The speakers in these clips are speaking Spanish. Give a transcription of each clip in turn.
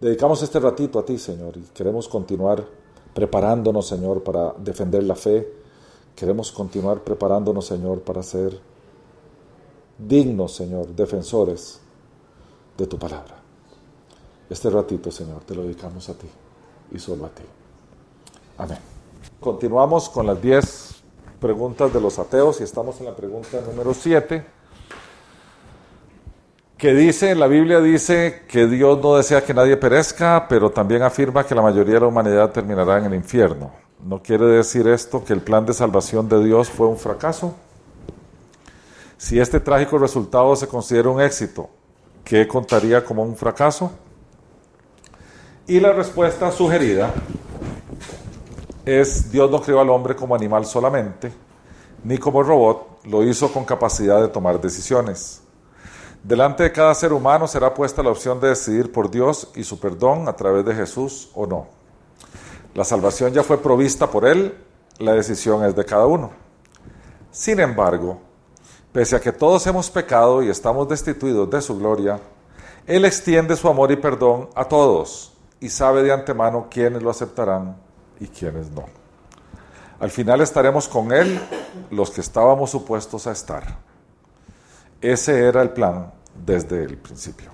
Dedicamos este ratito a ti, Señor, y queremos continuar preparándonos, Señor, para defender la fe. Queremos continuar preparándonos, Señor, para ser dignos, Señor, defensores de tu palabra. Este ratito, Señor, te lo dedicamos a ti y solo a ti. Amén. Continuamos con las 10 preguntas de los ateos y estamos en la pregunta número 7 que dice, la Biblia dice que Dios no desea que nadie perezca, pero también afirma que la mayoría de la humanidad terminará en el infierno. ¿No quiere decir esto que el plan de salvación de Dios fue un fracaso? Si este trágico resultado se considera un éxito, ¿qué contaría como un fracaso? Y la respuesta sugerida es Dios no creó al hombre como animal solamente, ni como robot, lo hizo con capacidad de tomar decisiones. Delante de cada ser humano será puesta la opción de decidir por Dios y su perdón a través de Jesús o no. La salvación ya fue provista por Él, la decisión es de cada uno. Sin embargo, pese a que todos hemos pecado y estamos destituidos de su gloria, Él extiende su amor y perdón a todos y sabe de antemano quiénes lo aceptarán y quiénes no. Al final estaremos con Él los que estábamos supuestos a estar. Ese era el plan desde el principio.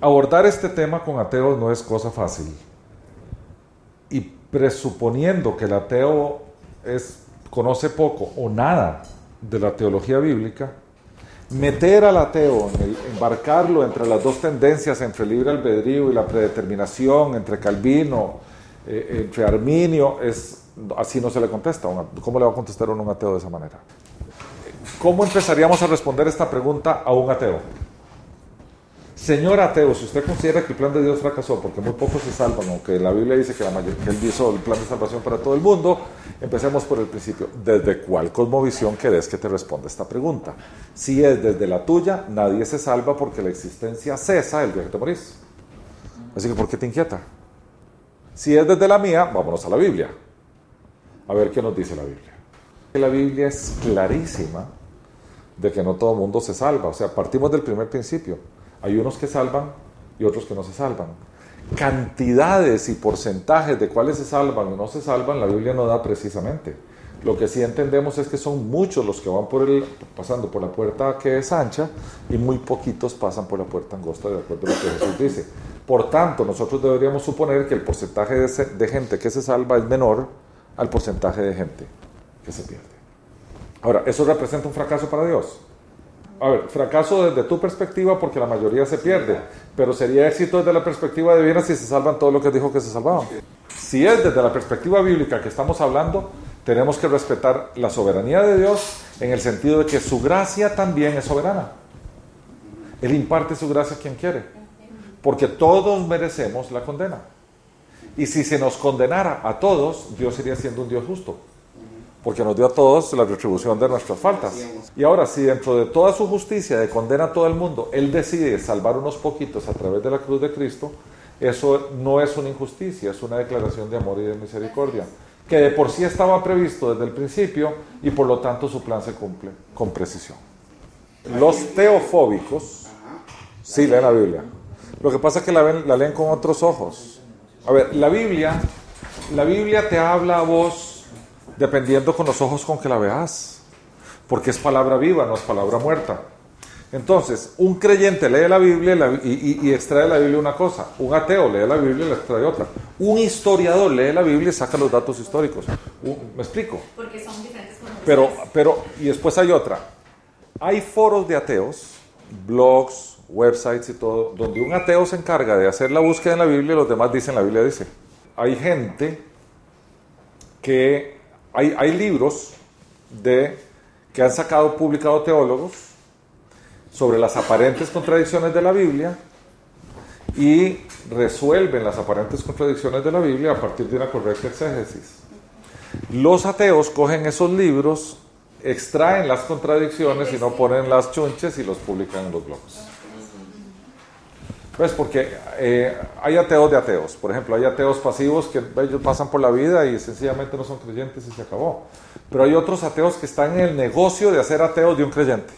Abordar este tema con ateos no es cosa fácil. Y presuponiendo que el ateo es, conoce poco o nada de la teología bíblica, meter al ateo, embarcarlo entre las dos tendencias, entre el libre albedrío y la predeterminación, entre Calvino, eh, entre Arminio, es, así no se le contesta. ¿Cómo le va a contestar uno un ateo de esa manera? ¿Cómo empezaríamos a responder esta pregunta a un ateo? Señor ateo, si usted considera que el plan de Dios fracasó porque muy pocos se salvan, o que la Biblia dice que, la que Él hizo el plan de salvación para todo el mundo, empecemos por el principio. ¿Desde cuál cosmovisión querés que te responda esta pregunta? Si es desde la tuya, nadie se salva porque la existencia cesa el día que te morís. Así que, ¿por qué te inquieta? Si es desde la mía, vámonos a la Biblia. A ver qué nos dice la Biblia. La Biblia es clarísima de que no todo el mundo se salva. O sea, partimos del primer principio. Hay unos que salvan y otros que no se salvan. Cantidades y porcentajes de cuáles se salvan y no se salvan, la Biblia no da precisamente. Lo que sí entendemos es que son muchos los que van por el, pasando por la puerta que es ancha y muy poquitos pasan por la puerta angosta, de acuerdo a lo que Jesús dice. Por tanto, nosotros deberíamos suponer que el porcentaje de gente que se salva es menor al porcentaje de gente que se pierde. Ahora, ¿eso representa un fracaso para Dios? A ver, fracaso desde tu perspectiva porque la mayoría se pierde, pero sería éxito desde la perspectiva divina si se salvan todo lo que dijo que se salvaban. Si es desde la perspectiva bíblica que estamos hablando, tenemos que respetar la soberanía de Dios en el sentido de que su gracia también es soberana. Él imparte su gracia a quien quiere, porque todos merecemos la condena. Y si se nos condenara a todos, Dios sería siendo un Dios justo porque nos dio a todos la retribución de nuestras faltas. Y ahora, si dentro de toda su justicia de condena a todo el mundo, Él decide salvar unos poquitos a través de la cruz de Cristo, eso no es una injusticia, es una declaración de amor y de misericordia, que de por sí estaba previsto desde el principio y por lo tanto su plan se cumple con precisión. Los teofóbicos sí leen la Biblia. Lo que pasa es que la, la leen con otros ojos. A ver, la Biblia, la Biblia te habla a vos dependiendo con los ojos con que la veas, porque es palabra viva, no es palabra muerta. Entonces, un creyente lee la Biblia y, extrae la Biblia una cosa, un ateo lee la Biblia y la extrae otra, un historiador lee la Biblia y saca los datos históricos. ¿Me explico? Porque son diferentes pero, pero, y después hay otra. Hay foros de ateos, blogs, websites y todo, donde un ateo se encarga de hacer la búsqueda en la Biblia y los demás dicen la Biblia dice. Hay gente que hay, libros de, que han sacado, publicado teólogos sobre las aparentes contradicciones de la Biblia y resuelven las aparentes contradicciones de la Biblia a partir de una correcta exégesis. Los ateos cogen esos libros, extraen las contradicciones y no ponen las chunches y los publican en los blogs. Pues porque eh, hay ateos de ateos. Por ejemplo, hay ateos pasivos que ellos pasan por la vida y sencillamente no son creyentes y se acabó. Pero hay otros ateos que están en el negocio de hacer ateos de un creyente.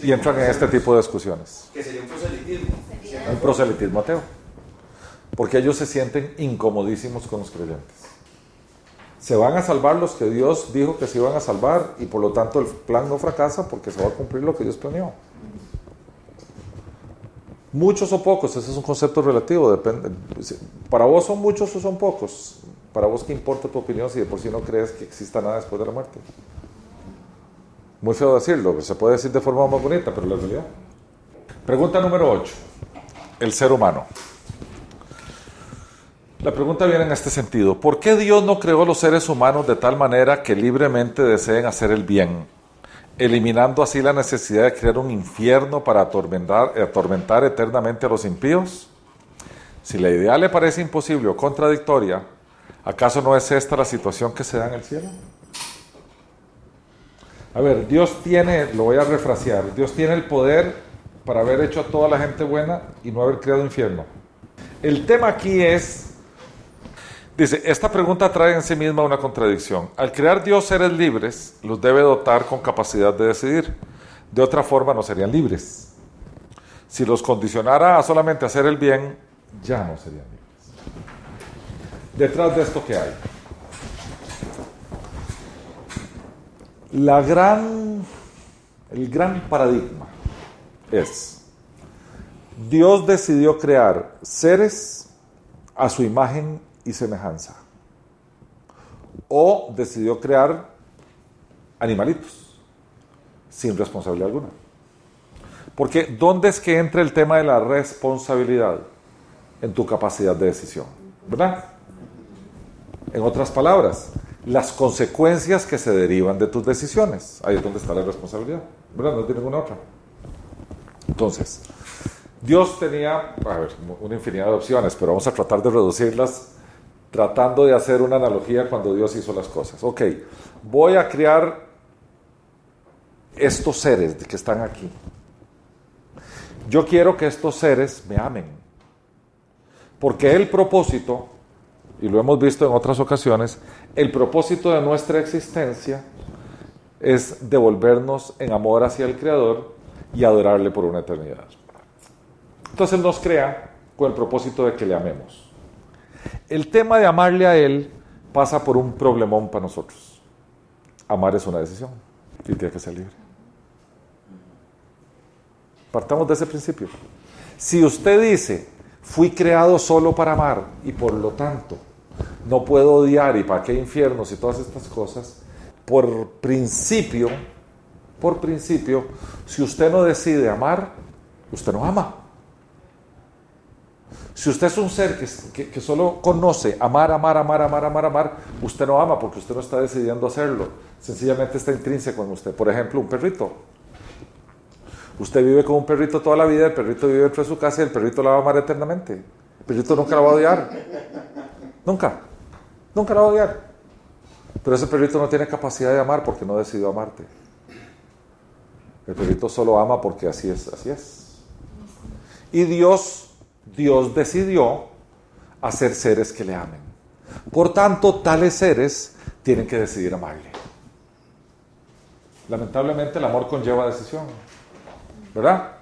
y entran en este tipo de discusiones. Que sería un proselitismo. Un proselitismo ateo. Porque ellos se sienten incomodísimos con los creyentes. Se van a salvar los que Dios dijo que se iban a salvar y por lo tanto el plan no fracasa porque se va a cumplir lo que Dios planeó. Muchos o pocos, ese es un concepto relativo, depende. Para vos son muchos o son pocos. Para vos qué importa tu opinión si de por sí no crees que exista nada después de la muerte. Muy feo decirlo, se puede decir de forma más bonita, pero la realidad. Pregunta número 8. El ser humano. La pregunta viene en este sentido. ¿Por qué Dios no creó los seres humanos de tal manera que libremente deseen hacer el bien, eliminando así la necesidad de crear un infierno para atormentar, eternamente a los impíos? Si la idea le parece imposible o contradictoria, ¿acaso no es esta la situación que se da en el cielo? A ver, Dios tiene, lo voy a refrasear, Dios tiene el poder para haber hecho a toda la gente buena y no haber creado infierno. El tema aquí es Dice, esta pregunta trae en sí misma una contradicción. Al crear Dios seres libres, los debe dotar con capacidad de decidir. De otra forma no serían libres. Si los condicionara a solamente hacer el bien, ya no serían libres. Detrás de esto, ¿qué hay? La gran, el gran paradigma es, Dios decidió crear seres a su imagen y semejanza. O decidió crear animalitos sin responsabilidad alguna. Porque ¿dónde es que entra el tema de la responsabilidad? En tu capacidad de decisión, ¿verdad? En otras palabras, las consecuencias que se derivan de tus decisiones. Ahí es donde está la responsabilidad, ¿verdad? No tiene ninguna otra. Entonces, Dios tenía, ver, una infinidad de opciones, pero vamos a tratar de reducirlas tratando de hacer una analogía cuando Dios hizo las cosas. Ok, voy a crear estos seres que están aquí. Yo quiero que estos seres me amen. Porque el propósito, y lo hemos visto en otras ocasiones, el propósito de nuestra existencia es devolvernos en amor hacia el Creador y adorarle por una eternidad. Entonces nos crea con el propósito de que le amemos. El tema de amarle a Él pasa por un problemón para nosotros. Amar es una decisión y tiene que ser libre. Partamos de ese principio. Si usted dice, fui creado solo para amar y por lo tanto no puedo odiar y para qué infiernos y todas estas cosas, por principio, por principio, si usted no decide amar, usted no ama. Si usted es un ser que, solo conoce amar, amar, amar, amar, amar, amar, usted no ama porque usted no está decidiendo hacerlo. Sencillamente está intrínseco en usted. Por ejemplo, un perrito. Usted vive con un perrito toda la vida, el perrito vive dentro de su casa y el perrito la va a amar eternamente. El perrito nunca la va a odiar. Nunca. Nunca la va a odiar. Pero ese perrito no tiene capacidad de amar porque no decidió amarte. El perrito solo ama porque así es, así es. Y Dios Dios decidió hacer seres que le amen. Por tanto, tales seres tienen que decidir amarle. Lamentablemente el amor conlleva decisión, ¿verdad?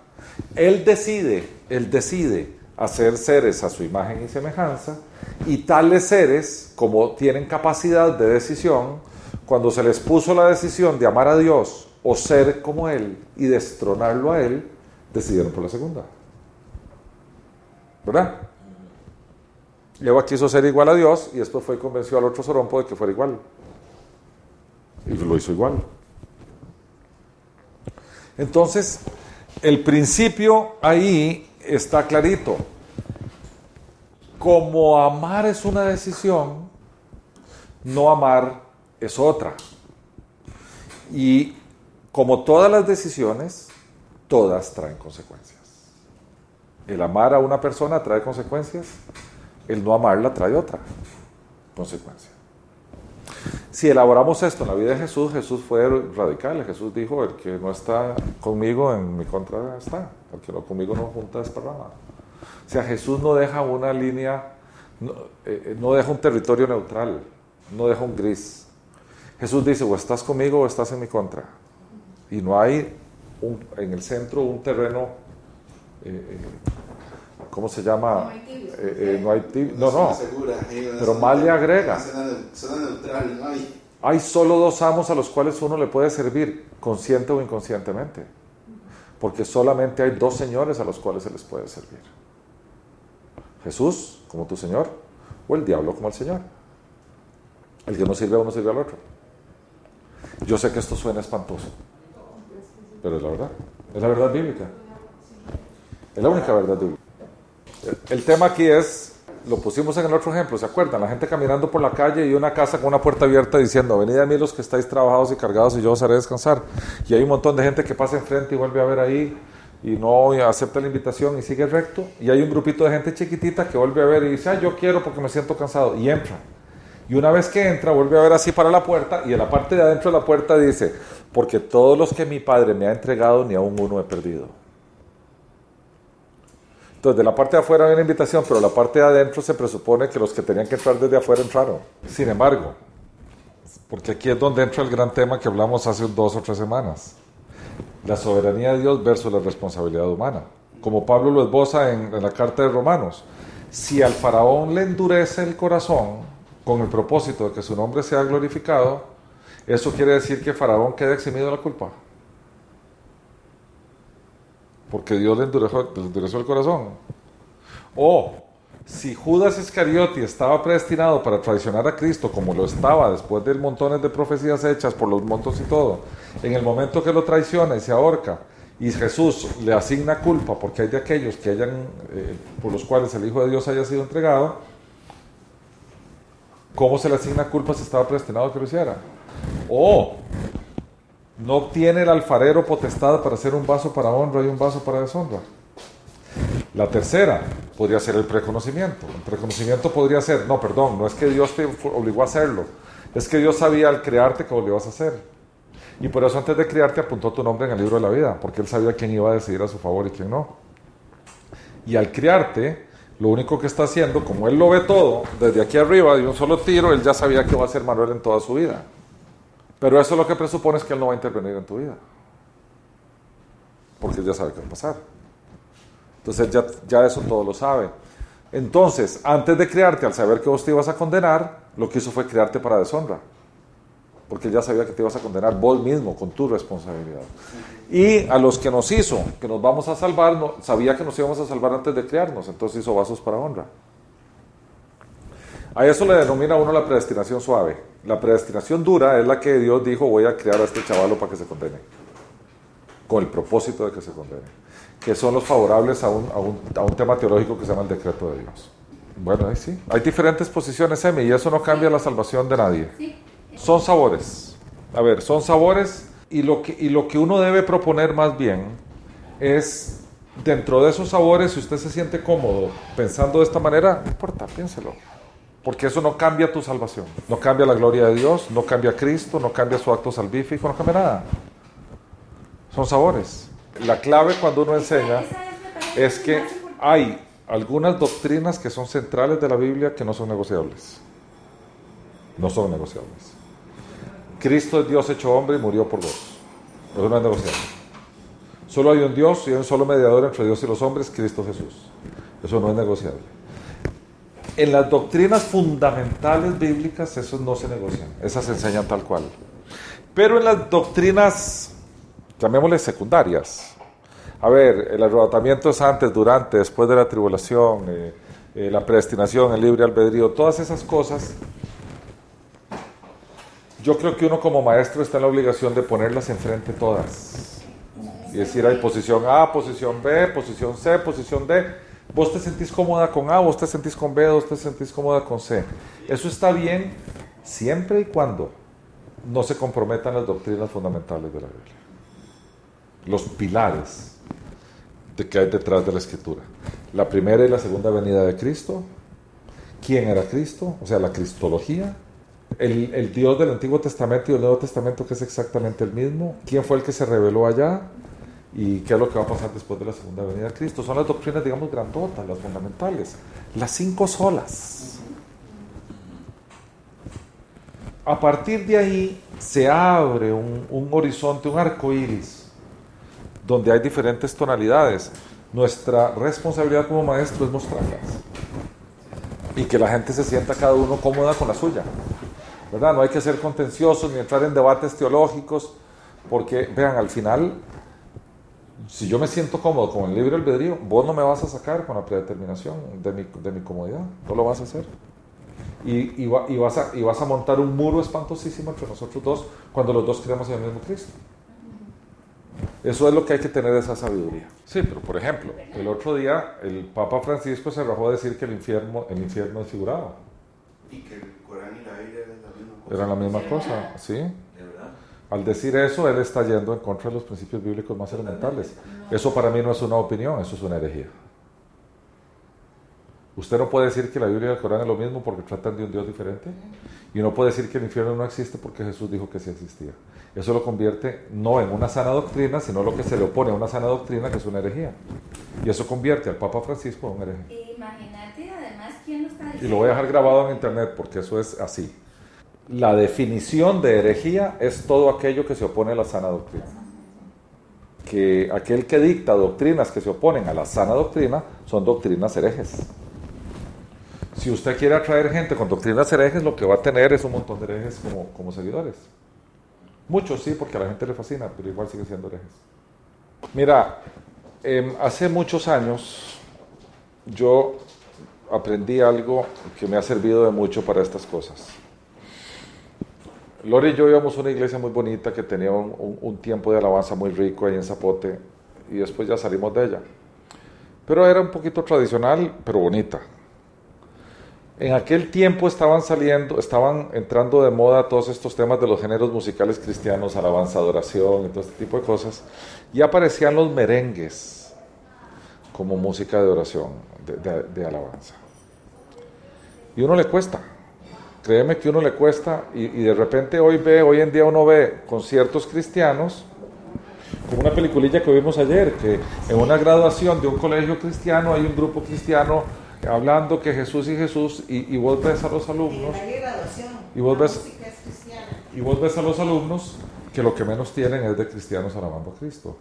Él decide, él decide hacer seres a su imagen y semejanza y tales seres, como tienen capacidad de decisión, cuando se les puso la decisión de amar a Dios o ser como Él y destronarlo a Él, decidieron por la segunda. ¿Verdad? Eva quiso ser igual a Dios y después fue y convenció al otro sorompo de que fuera igual. Y lo hizo igual. Entonces, el principio ahí está clarito. Como amar es una decisión, no amar es otra. Y como todas las decisiones, todas traen consecuencias. El amar a una persona trae consecuencias, el no amarla trae otra consecuencia. Si elaboramos esto en la vida de Jesús, Jesús fue radical. Jesús dijo, el que no está conmigo, en mi contra está. El que no conmigo no junta desparrama. O sea, Jesús no deja una línea, no, eh, no deja un territorio neutral, no deja un gris. Jesús dice, o estás conmigo o estás en mi contra. Y no hay en el centro un terreno eh, eh, ¿cómo se llama? No hay tibios. Eh, eh, no hay tibio. No, no. Pero más le agrega. neutral, no hay. Hay solo dos amos a los cuales uno le puede servir, consciente o inconscientemente. Porque solamente hay dos señores a los cuales se les puede servir. Jesús como tu Señor o el diablo como el Señor. El que no sirve a uno sirve al otro. Yo sé que esto suena espantoso, pero es la verdad. Es la verdad bíblica. Es la única verdad el tema aquí es, lo pusimos en el otro ejemplo, ¿se acuerdan? La gente caminando por la calle y una casa con una puerta abierta diciendo, venid a mí los que estáis trabajados y cargados y yo os haré descansar. Y hay un montón de gente que pasa enfrente y vuelve a ver ahí y no acepta la invitación y sigue recto. Y hay un grupito de gente chiquitita que vuelve a ver y dice, ah, yo quiero porque me siento cansado. Y entra. Y una vez que entra, vuelve a ver así para la puerta y en la parte de adentro de la puerta dice, porque todos los que mi padre me ha entregado, ni aún uno he perdido. Entonces, de la parte de afuera hay una invitación, pero la parte de adentro se presupone que los que tenían que entrar desde afuera entraron. Sin embargo, porque aquí es donde entra el gran tema que hablamos hace dos o tres semanas. La soberanía de Dios versus la responsabilidad humana. Como Pablo lo esboza en, en la carta de Romanos. Si al faraón le endurece el corazón con el propósito de que su nombre sea glorificado, eso quiere decir que faraón queda eximido de la culpa. Porque Dios le endureció, el corazón. O si Judas Iscariote estaba predestinado para traicionar a Cristo, como lo estaba después de montones de profecías hechas por los montos y todo, en el momento que lo traiciona y se ahorca, y Jesús le asigna culpa porque hay de aquellos que hayan, eh, por los cuales el Hijo de Dios haya sido entregado, ¿cómo se le asigna culpa si estaba predestinado a que lo hiciera? O no obtiene el alfarero potestad para hacer un vaso para honra y un vaso para deshonra. La tercera podría ser el preconocimiento. El preconocimiento podría ser, no, perdón, no es que Dios te obligó a hacerlo, es que Dios sabía al crearte que lo ibas a hacer. Y por eso antes de crearte apuntó tu nombre en el libro de la vida, porque Él sabía quién iba a decidir a su favor y quién no. Y al crearte, lo único que está haciendo, como Él lo ve todo, desde aquí arriba, de un solo tiro, Él ya sabía que va a ser Manuel en toda su vida. Pero eso lo que presupone es que Él no va a intervenir en tu vida. Porque Él ya sabe qué va a pasar. Entonces ya, ya eso todo lo sabe. Entonces, antes de crearte, al saber que vos te ibas a condenar, lo que hizo fue crearte para deshonra. Porque Él ya sabía que te ibas a condenar vos mismo, con tu responsabilidad. Y a los que nos hizo, que nos vamos a salvar, sabía que nos íbamos a salvar antes de crearnos, entonces hizo vasos para honra. A eso le denomina uno la predestinación suave. La predestinación dura es la que Dios dijo, voy a crear a este chavalo para que se condene. Con el propósito de que se condene. Que son los favorables a un, a un, a un tema teológico que se llama el decreto de Dios. Bueno, ahí sí. Hay diferentes posiciones, Emi, y eso no cambia la salvación de nadie. Sí. Son sabores. A ver, son sabores y lo que, y lo que uno debe proponer más bien es, dentro de esos sabores, si usted se siente cómodo pensando de esta manera, no importa, piénselo. Porque eso no cambia tu salvación. No cambia la gloria de Dios, no cambia a Cristo, no cambia su acto salvífico, no cambia nada. Son sabores. La clave cuando uno enseña es, que hay algunas doctrinas que son centrales de la Biblia que no son negociables. No son negociables. Cristo es Dios hecho hombre y murió por vos. Eso no es negociable. Solo hay un Dios y hay un solo mediador entre Dios y los hombres, Cristo Jesús. Eso no es negociable. En las doctrinas fundamentales bíblicas, esos no se negocian. Esas se enseñan tal cual. Pero en las doctrinas, llamémosle secundarias, a ver, el arrebatamiento es antes, durante, después de la tribulación, eh, eh, la predestinación, el libre albedrío, todas esas cosas. Yo creo que uno como maestro está en la obligación de ponerlas enfrente todas. Y decir, hay posición A, posición B, posición C, posición D. Vos te sentís cómoda con A, vos te sentís con B, vos te sentís cómoda con C. Eso está bien siempre y cuando no se comprometan las doctrinas fundamentales de la Biblia. Los pilares de que hay detrás de la escritura. La primera y la segunda venida de Cristo. ¿Quién era Cristo? O sea, la cristología. El, Dios del Antiguo Testamento y del Nuevo Testamento que es exactamente el mismo. ¿Quién fue el que se reveló allá? ¿Y qué es lo que va a pasar después de la segunda venida de Cristo? Son las doctrinas, digamos, grandotas, las fundamentales. Las cinco solas. A partir de ahí se abre un, horizonte, un arco iris, donde hay diferentes tonalidades. Nuestra responsabilidad como maestro es mostrarlas. Y que la gente se sienta cada uno cómoda con la suya. ¿Verdad? No hay que ser contenciosos ni entrar en debates teológicos, porque, vean, al final, si yo me siento cómodo con el libre albedrío, vos no me vas a sacar con la predeterminación de mi, de mi comodidad. No lo vas a hacer. Y, y, va- y vas a, y vas a montar un muro espantosísimo entre nosotros dos cuando los dos creemos en el mismo Cristo. Eso es lo que hay que tener esa sabiduría. Sí, pero por ejemplo, el otro día el Papa Francisco se rajó a decir que el infierno, el infierno es figurado. Y que el Corán y la Biblia eran la misma cosa. Era la misma cosa, ¿sí? Al decir eso, él está yendo en contra de los principios bíblicos más elementales. Eso para mí no es una opinión, eso es una herejía. Usted no puede decir que la Biblia y el Corán es lo mismo porque tratan de un Dios diferente. Y no puede decir que el infierno no existe porque Jesús dijo que sí existía. Eso lo convierte no en una sana doctrina, sino lo que se le opone a una sana doctrina, que es una herejía. Y eso convierte al Papa Francisco en un hereje. Imagínate además quién lo está diciendo. Y lo voy a dejar grabado en internet porque eso es así. La definición de herejía es todo aquello que se opone a la sana doctrina. Que aquel que dicta doctrinas que se oponen a la sana doctrina son doctrinas herejes. Si usted quiere atraer gente con doctrinas herejes, lo que va a tener es un montón de herejes como, como seguidores. Muchos sí, porque a la gente le fascina, pero igual sigue siendo herejes. Mira, em, hace muchos años yo aprendí algo que me ha servido de mucho para estas cosas. Lore y yo íbamos a una iglesia muy bonita que tenía un, un- tiempo de alabanza muy rico ahí en Zapote y después ya salimos de ella. Pero era un poquito tradicional, pero bonita. En aquel tiempo estaban saliendo, estaban entrando de moda todos estos temas de los géneros musicales cristianos, alabanza, adoración y todo este tipo de cosas. Y aparecían los merengues como música de oración, de, de- de alabanza. Y uno le cuesta. Créeme que uno le cuesta y, y de repente hoy ve, hoy en día uno ve conciertos cristianos, como una peliculilla que vimos ayer, que en una graduación de un colegio cristiano hay un grupo cristiano hablando que Jesús y Jesús y, y vos ves a los alumnos. Y vos ves- y vos ves a los alumnos que lo que menos tienen es de cristianos alabando a Cristo.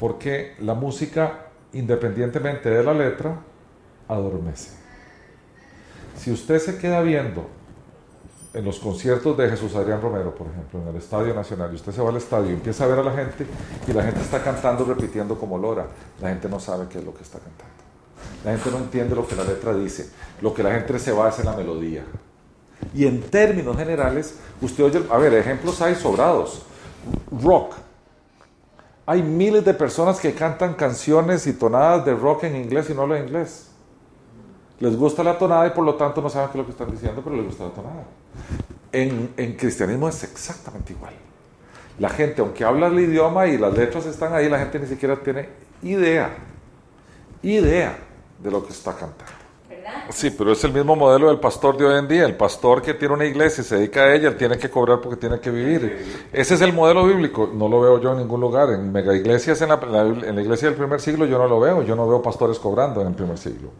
Porque la música, independientemente de la letra, adormece. Si usted se queda viendo en los conciertos de Jesús Adrián Romero, por ejemplo, en el Estadio Nacional, y usted se va al estadio y empieza a ver a la gente, y la gente está cantando, repitiendo como lora, la gente no sabe qué es lo que está cantando. La gente no entiende lo que la letra dice. Lo que la gente se va es en la melodía. Y en términos generales, usted oye, a ver, ejemplos hay sobrados. Rock. Hay miles de personas que cantan canciones y tonadas de rock en inglés y no hablan inglés. Les gusta la tonada y por lo tanto no saben qué es lo que están diciendo, pero les gusta la tonada. En, en cristianismo es exactamente igual. La gente, aunque habla el idioma y las letras están ahí, la gente ni siquiera tiene idea, idea de lo que está cantando. ¿Verdad? Sí, pero es el mismo modelo del pastor de hoy en día. El pastor que tiene una iglesia y se dedica a ella, él tiene que cobrar porque tiene que vivir. Ese es el modelo bíblico. No lo veo yo en ningún lugar. En mega iglesias, en la- en la iglesia del primer siglo, yo no lo veo. Yo no veo pastores cobrando en el primer siglo.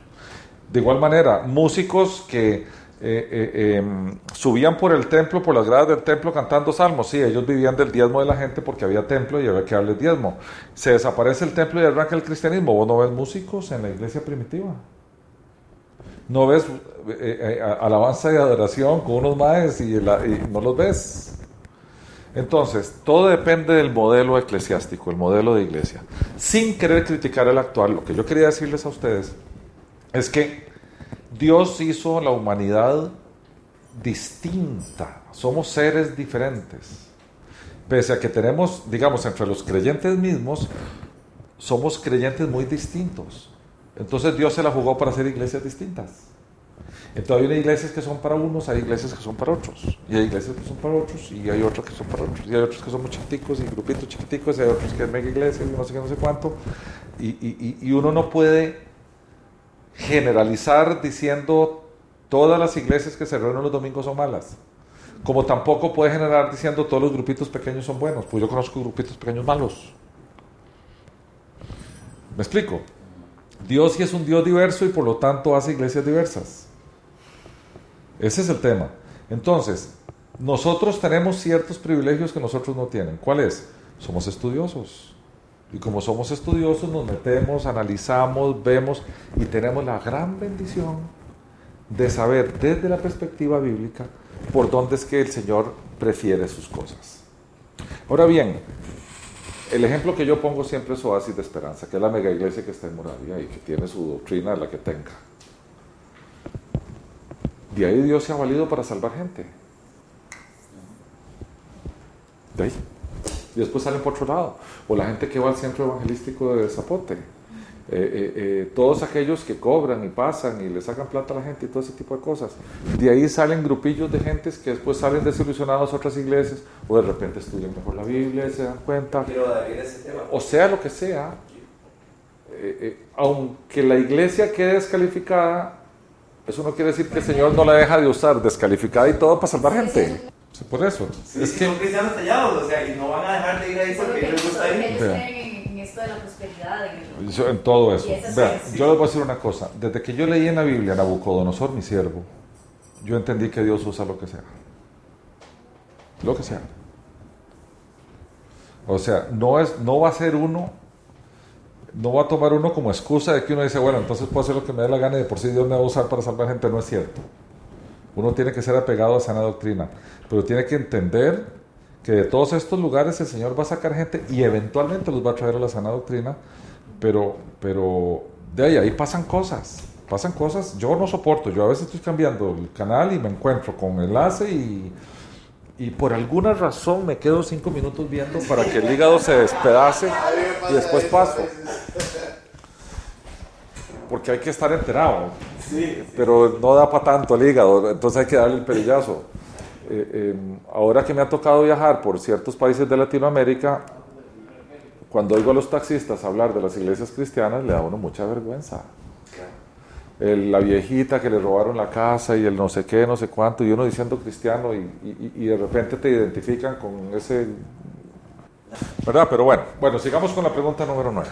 De igual manera, músicos que eh, eh, em, subían por el templo, por las gradas del templo cantando salmos. Sí, ellos vivían del diezmo de la gente porque había templo y había que darles diezmo. Se desaparece el templo y arranca el cristianismo. ¿Vos no ves músicos en la iglesia primitiva? No ves eh, alabanza y adoración con unos maes y, y no los ves. Entonces, todo depende del modelo eclesiástico, el modelo de iglesia. Sin querer criticar el actual, lo que yo quería decirles a ustedes es que Dios hizo la humanidad distinta. Somos seres diferentes. Pese a que tenemos, digamos, entre los creyentes mismos, somos creyentes muy distintos. Entonces Dios se la jugó para hacer iglesias distintas. Entonces hay iglesias que son para unos, hay iglesias que son para otros, y hay iglesias que son para otros, y hay otros que son para otros, y hay otros que son muy chiquiticos, y grupitos chiquiticos, y hay otros que es mega iglesias, y no sé qué, no sé cuánto. Y- y- y uno no puede generalizar diciendo todas las iglesias que se reúnen los domingos son malas. Como tampoco puede generar diciendo todos los grupitos pequeños son buenos, pues yo conozco grupitos pequeños malos. ¿Me explico? Dios sí es un Dios diverso y por lo tanto hace iglesias diversas. Ese es el tema. Entonces, nosotros tenemos ciertos privilegios que nosotros no tienen. ¿Cuál es? Somos estudiosos. Y como somos estudiosos, nos metemos, analizamos, vemos y tenemos la gran bendición de saber desde la perspectiva bíblica por dónde es que el Señor prefiere sus cosas. Ahora bien, el ejemplo que yo pongo siempre es Oasis de Esperanza, que es la mega iglesia que está en Moravia y que tiene su doctrina, la que tenga. De ahí Dios se ha valido para salvar gente. De ahí. Y después salen por otro lado. O la gente que va al centro evangelístico de Zapote. Eh, eh, eh, todos aquellos que cobran y pasan y le sacan plata a la gente y todo ese tipo de cosas. De ahí salen grupillos de gentes que después salen desilusionados a otras iglesias o de repente estudian mejor la Biblia y se dan cuenta. O sea lo que sea, aunque la iglesia quede descalificada, eso no quiere decir que el Señor no la deja de usar descalificada y todo para salvar gente. Por eso. es que son cristianos tallados, o sea, y no van a dejar de ir ahí porque les gusta ir de la prosperidad. En, yo, en todo eso. Yo les voy a decir una cosa. Desde que yo leí en la Biblia Nabucodonosor, mi siervo, yo entendí que Dios usa lo que sea. Lo que sea. O sea, no, es, no va a ser uno, no va a tomar uno como excusa de que uno dice, bueno, entonces puedo hacer lo que me dé la gana y de por sí Dios me va a usar para salvar gente. No es cierto. Uno tiene que ser apegado a sana doctrina, pero tiene que entender que de todos estos lugares el Señor va a sacar gente y eventualmente los va a traer a la sana doctrina, pero, pero de ahí, ahí pasan cosas, pasan cosas, yo no soporto, yo a veces estoy cambiando el canal y me encuentro con enlace y, y por alguna razón me quedo cinco minutos viendo para que el hígado se despedace y después paso. Porque hay que estar enterado, pero no da para tanto el hígado, entonces hay que darle el perillazo. Eh, em, ahora que me ha tocado viajar por ciertos países de Latinoamérica, cuando oigo a los taxistas hablar de las iglesias cristianas, le da a uno mucha vergüenza. la viejita que le robaron la casa y el no sé qué, no sé cuánto, y uno diciendo cristiano y, y, de repente te identifican con ese... ¿Verdad? Pero bueno, bueno, sigamos con la pregunta número 9.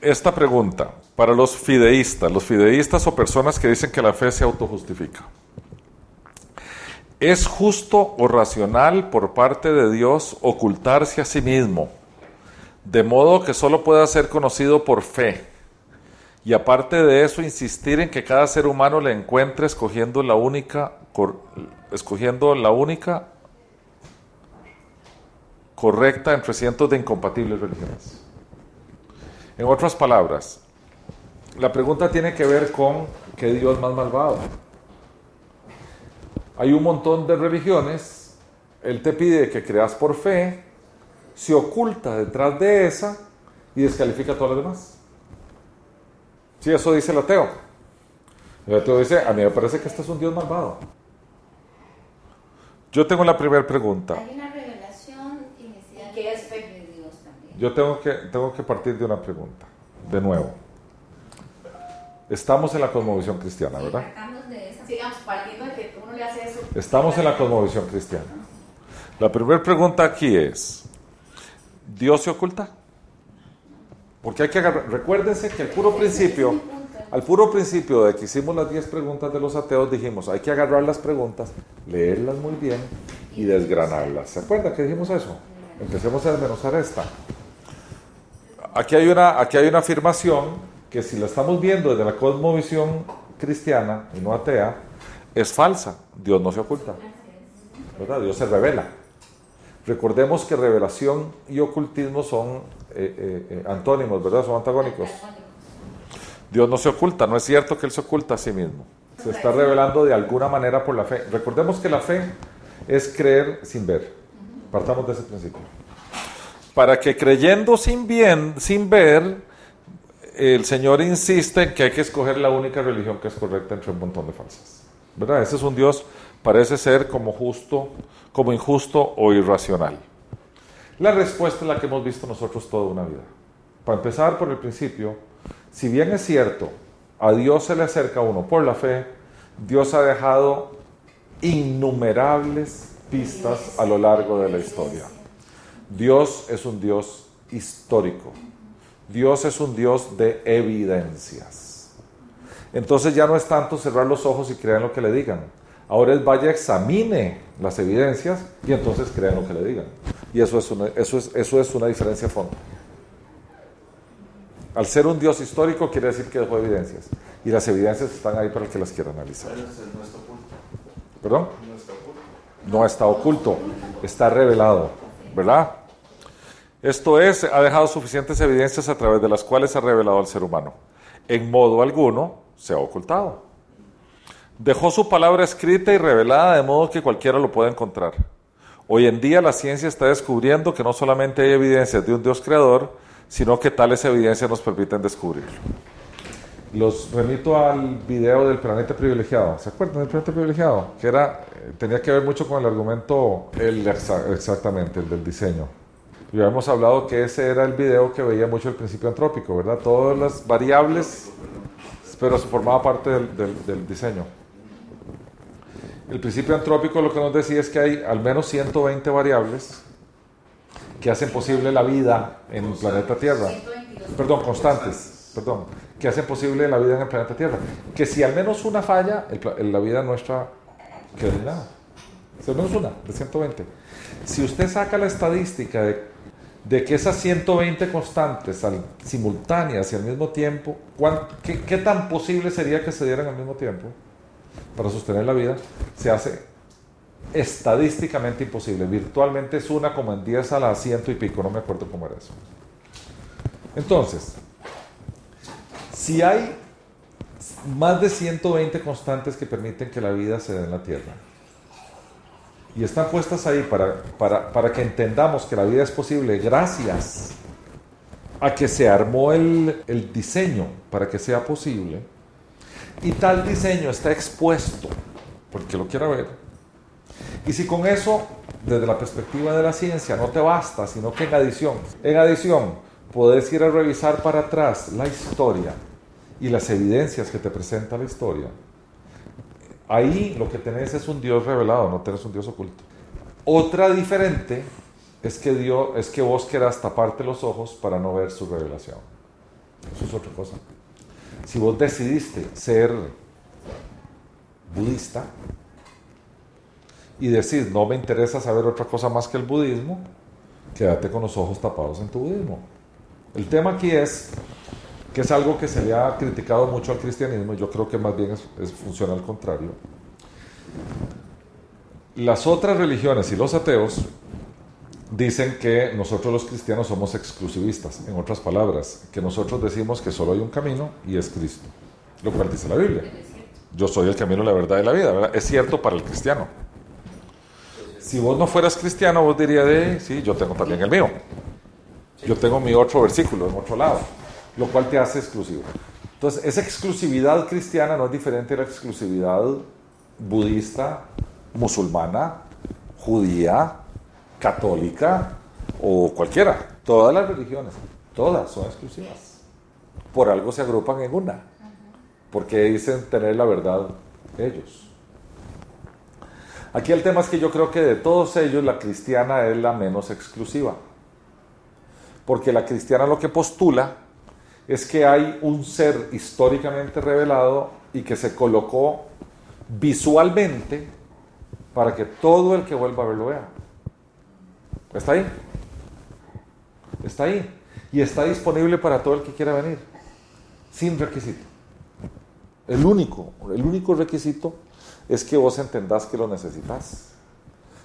Esta pregunta, para los fideístas, los fideístas o personas que dicen que la fe se autojustifica. ¿Es justo o racional por parte de Dios ocultarse a sí mismo, de modo que solo pueda ser conocido por fe? Y aparte de eso, insistir en que cada ser humano le encuentre escogiendo la única, escogiendo la única correcta entre cientos de incompatibles religiones. En otras palabras, la pregunta tiene que ver con qué Dios más malvado. Hay un montón de religiones, Él te pide que creas por fe, se oculta detrás de esa y descalifica a todos los demás. Sí, eso dice el ateo. El ateo dice, a mí me parece que este es un Dios malvado. Yo tengo la primera pregunta. Hay una revelación inicial que es fe de Dios también. Yo tengo que, tengo que partir de una pregunta, de nuevo. Estamos en la cosmovisión cristiana, ¿verdad? Estamos en la cosmovisión cristiana. La primera pregunta aquí es, ¿Dios se oculta? Porque hay que agarrar, recuérdense que al puro principio, al puro principio de que hicimos las 10 preguntas de los ateos, dijimos, hay que agarrar las preguntas, leerlas muy bien y desgranarlas. ¿Se acuerda que dijimos eso? Empecemos a desmenuzar esta. Aquí hay una, aquí hay una afirmación que si la estamos viendo desde la cosmovisión cristiana y no atea, es falsa. Dios no se oculta. ¿verdad? Dios se revela. Recordemos que revelación y ocultismo son eh, eh, eh, antónimos, ¿verdad? Son antagónicos. Dios no se oculta, no es cierto que Él se oculta a sí mismo. Se está revelando de alguna manera por la fe. Recordemos que la fe es creer sin ver. Partamos de ese principio. Para que creyendo sin bien, sin ver, el Señor insiste en que hay que escoger la única religión que es correcta entre un montón de falsas. Ese es un Dios, parece ser como justo, como injusto o irracional. La respuesta es la que hemos visto nosotros toda una vida. Para empezar por el principio, si bien es cierto, a Dios se le acerca uno por la fe, Dios ha dejado innumerables pistas a lo largo de la historia. Dios es un Dios histórico. Dios es un Dios de evidencias. Entonces ya no es tanto cerrar los ojos y creer en lo que le digan. Ahora es vaya, examine las evidencias y entonces crean lo que le digan. Y eso es una, eso es, eso es una diferencia a fondo. Al ser un Dios histórico quiere decir que dejó evidencias. Y las evidencias están ahí para el que las quiera analizar. Pero ese no está oculto. ¿Perdón? No está oculto. No está oculto, está revelado. ¿Verdad? Esto es, ha dejado suficientes evidencias a través de las cuales ha revelado al ser humano. En modo alguno se ha ocultado. Dejó su palabra escrita y revelada de modo que cualquiera lo pueda encontrar. Hoy en día la ciencia está descubriendo que no solamente hay evidencias de un Dios creador, sino que tales evidencias nos permiten descubrirlo. Los remito al video del planeta privilegiado. ¿Se acuerdan del planeta privilegiado? Que era, eh, tenía que ver mucho con el argumento, el, exa- exactamente, el del diseño. Ya hemos hablado que ese era el video que veía mucho el principio antrópico, ¿verdad? Todas las variables, pero formaba parte del, del- del diseño. El principio antrópico lo que nos decía es que hay al menos 120 variables que hacen posible la vida en el planeta Tierra. 122. Perdón, constantes, perdón, que hacen posible la vida en el planeta Tierra. Que si al menos una falla, el la vida nuestra queda nada. Si al menos una, de 120. Si usted saca la estadística de, de que esas 120 constantes al- simultáneas y al mismo tiempo, ¿cuán- qué, qué tan posible sería que se dieran al mismo tiempo para sostener la vida? Se hace estadísticamente imposible. Virtualmente es una como en 10 a la ciento y pico, no me acuerdo cómo era eso. Entonces, si hay más de 120 constantes que permiten que la vida se dé en la Tierra, y están puestas ahí para, para, para que entendamos que la vida es posible gracias a que se armó el, el diseño para que sea posible, y tal diseño está expuesto, porque lo quiera ver, y si con eso, desde la perspectiva de la ciencia, no te basta, sino que en adición, en adición, puedes ir a revisar para atrás la historia y las evidencias que te presenta la historia, ahí lo que tenés es un Dios revelado, no tenés un Dios oculto. Otra diferente es que, Dios, es que vos querás taparte los ojos para no ver su revelación. Eso es otra cosa. Si vos decidiste ser budista, y decís, no me interesa saber otra cosa más que el budismo, quédate con los ojos tapados en tu budismo. El tema aquí es que es algo que se le ha criticado mucho al cristianismo, yo creo que más bien es, es- funciona al contrario. Las otras religiones y los ateos dicen que nosotros los cristianos somos exclusivistas, en otras palabras, que nosotros decimos que solo hay un camino y es Cristo, lo cual dice la Biblia. Yo soy el camino, la verdad y la vida. Es cierto para el cristiano. Si vos no fueras cristiano, vos dirías, de, sí, yo tengo también el mío. Yo tengo mi otro versículo en otro lado, lo cual te hace exclusivo. Entonces, esa exclusividad cristiana no es diferente a la exclusividad budista, musulmana, judía, católica o cualquiera. Todas las religiones, todas son exclusivas. Por algo se agrupan en una, porque dicen tener la verdad ellos. Aquí el tema es que yo creo que de todos ellos la cristiana es la menos exclusiva. Porque la cristiana lo que postula es que hay un ser históricamente revelado y que se colocó visualmente para que todo el que vuelva a verlo vea. Está ahí. Está ahí. Y está disponible para todo el que quiera venir. Sin requisito. El único, el único requisito es que vos entendás que lo necesitas.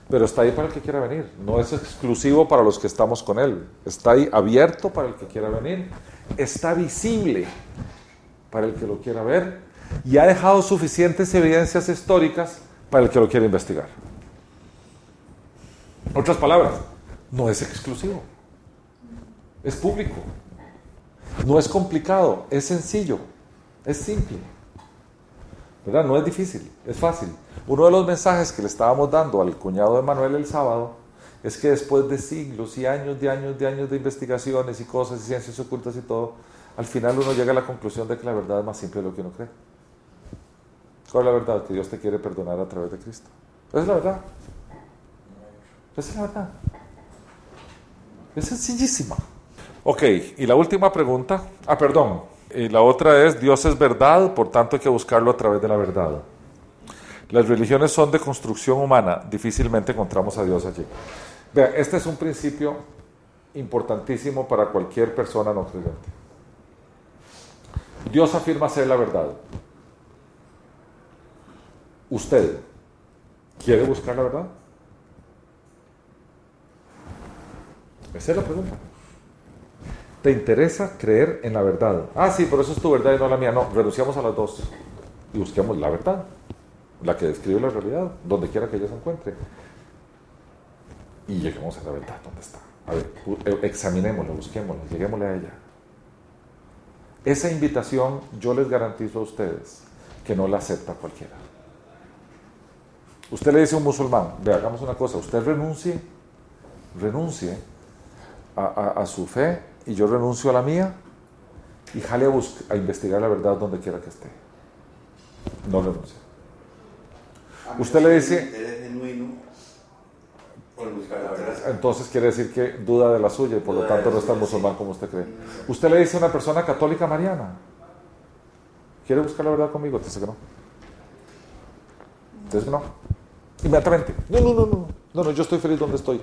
Pero está ahí para el que quiera venir. No es exclusivo para los que estamos con Él. Está ahí abierto para el que quiera venir. Está visible para el que lo quiera ver. Y ha dejado suficientes evidencias históricas para el que lo quiera investigar. Otras palabras, no es exclusivo. Es público. No es complicado. Es sencillo. Es simple. ¿verdad? No es difícil, es fácil. Uno de los mensajes que le estábamos dando al cuñado de Manuel el sábado es que después de siglos y años de años de años de investigaciones y cosas y ciencias ocultas y todo, al final uno llega a la conclusión de que la verdad es más simple de lo que uno cree. ¿Cuál es la verdad? Que Dios te quiere perdonar a través de Cristo. Esa es la verdad. Esa es la verdad. Es sencillísima. Ok, y la última pregunta. Ah, perdón. Y la otra es, Dios es verdad, por tanto hay que buscarlo a través de la verdad. Las religiones son de construcción humana, difícilmente encontramos a Dios allí. Vean, este es un principio importantísimo para cualquier persona no creyente. Dios afirma ser la verdad. ¿Usted quiere buscar la verdad? Esa es la pregunta. ¿Te interesa creer en la verdad? Ah, sí, pero eso es tu verdad y no la mía. No, renunciamos a las dos y busquemos la verdad la que describe la realidad, donde quiera que ella se encuentre. Y lleguemos a la verdad, ¿dónde está? A ver, eh, examinémosla, busquémosla, lleguémosle a ella. Esa invitación yo les garantizo a ustedes que no la acepta cualquiera. Usted le dice a un musulmán, ve, hagamos una cosa, usted renuncie, renuncie a, su fe y yo renuncio a la mía y jale a, a investigar la verdad donde quiera que esté. No renuncie. Usted le dice... Entonces quiere decir que duda de la suya y por lo tanto no es tan musulmán como usted cree. Usted le dice a una persona católica mariana, ¿quiere buscar la verdad conmigo? Te dice que no. Entonces no. Inmediatamente. No, no, no, no. No, no, yo estoy feliz donde estoy.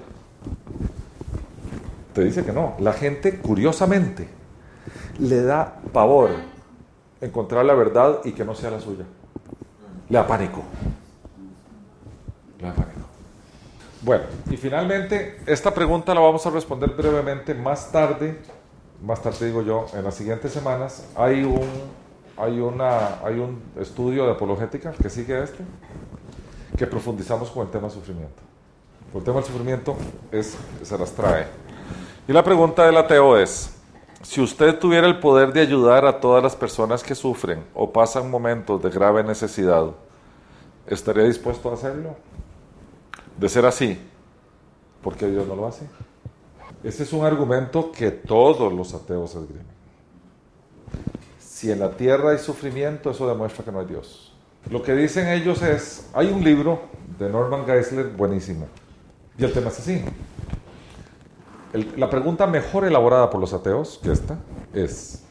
Te dice que no. La gente, curiosamente, le da pavor encontrar la verdad y que no sea la suya. Le da pánico. Bueno, y finalmente, esta pregunta la vamos a responder brevemente más tarde, más tarde digo yo, en las siguientes semanas. Hay un, hay una, hay un estudio de apologética que sigue este, que profundizamos con el tema sufrimiento. El tema del sufrimiento es, se las trae. Y la pregunta del ateo es, si usted tuviera el poder de ayudar a todas las personas que sufren o pasan momentos de grave necesidad, ¿estaría dispuesto a hacerlo? De ser así, ¿por qué Dios no lo hace? Ese es un argumento que todos los ateos esgrimen. Si en la tierra hay sufrimiento, eso demuestra que no hay Dios. Lo que dicen ellos es, hay un libro de Norman Geisler buenísimo, y el tema es así. la pregunta mejor elaborada por los ateos, que esta, es,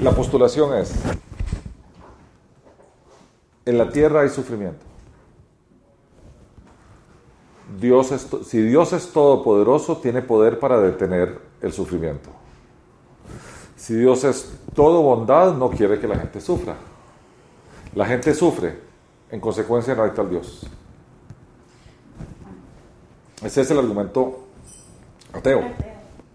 la postulación es, en la tierra hay sufrimiento. Dios si Dios es todopoderoso, tiene poder para detener el sufrimiento. Si Dios es todo bondad, no quiere que la gente sufra. La gente sufre, en consecuencia no hay tal Dios. Ese es el argumento ateo.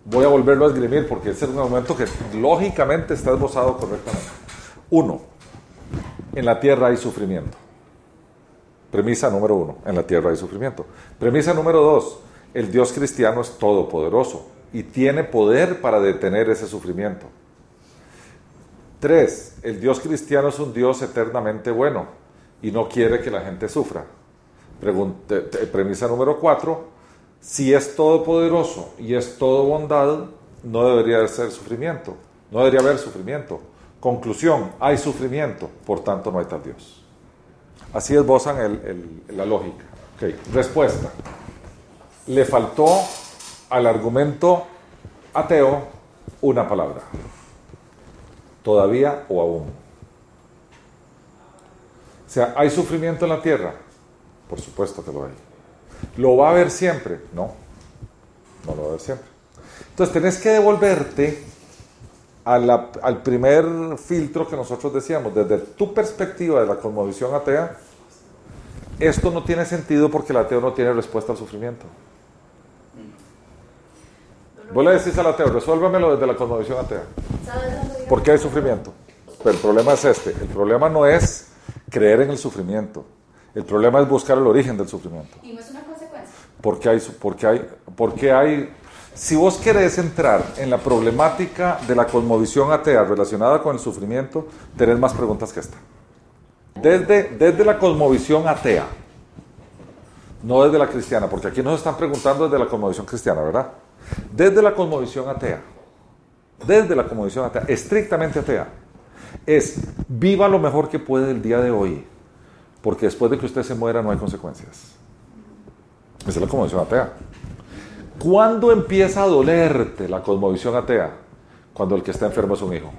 Voy a volverlo a esgrimir porque ese es un argumento que lógicamente está esbozado correctamente. Uno, en la tierra hay sufrimiento. Premisa número uno, en la tierra hay sufrimiento. Premisa número dos, el Dios cristiano es todopoderoso y tiene poder para detener ese sufrimiento. Tres, el Dios cristiano es un Dios eternamente bueno y no quiere que la gente sufra. premisa número cuatro, si es todopoderoso y es todo bondad, no debería ser sufrimiento, no debería haber sufrimiento. Conclusión, hay sufrimiento, por tanto no hay tal Dios. Así esbozan la lógica. Respuesta. Le faltó al argumento ateo una palabra. Todavía o aún. O sea, ¿hay sufrimiento en la tierra? Por supuesto que lo hay. ¿Lo va a haber siempre? No. No lo va a haber siempre. Entonces tenés que devolverte al primer filtro que nosotros decíamos, desde tu perspectiva de la cosmovisión atea, esto no tiene sentido porque el ateo no tiene respuesta al sufrimiento. Vos le decís al ateo, resuélvamelo desde la cosmovisión atea. ¿Por qué hay sufrimiento? Pero el problema es este, el problema no es creer en el sufrimiento, el problema es buscar el origen del sufrimiento. Y no es una consecuencia. Porque hay, porque hay, porque hay si vos querés entrar en la problemática de la cosmovisión atea relacionada con el sufrimiento, tenés más preguntas que esta. Desde, desde la cosmovisión atea, no desde la cristiana, porque aquí nos están preguntando desde la cosmovisión cristiana, ¿verdad? Desde la cosmovisión atea, desde la cosmovisión atea, estrictamente atea, es viva lo mejor que puede el día de hoy, porque después de que usted se muera no hay consecuencias. Esa es la cosmovisión atea. ¿Cuándo empieza a dolerte la cosmovisión atea? Cuando el que está enfermo es un hijo.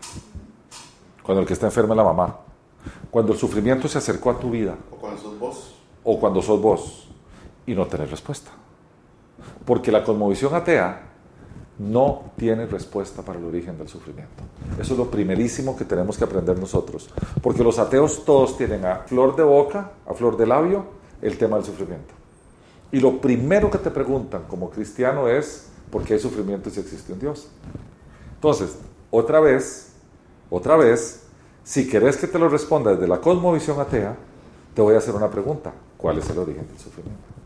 Cuando el que está enfermo es la mamá. Cuando el sufrimiento se acercó a tu vida. O cuando sos vos. O cuando sos vos. Y no tenés respuesta. Porque la cosmovisión atea no tiene respuesta para el origen del sufrimiento. Eso es lo primerísimo que tenemos que aprender nosotros. Porque los ateos todos tienen a flor de boca, a flor de labio, el tema del sufrimiento. Y lo primero que te preguntan como cristiano es, ¿por qué hay sufrimiento si existe un Dios? Entonces, otra vez, otra vez, si querés que te lo responda desde la cosmovisión atea, te voy a hacer una pregunta. ¿Cuál es el origen del sufrimiento?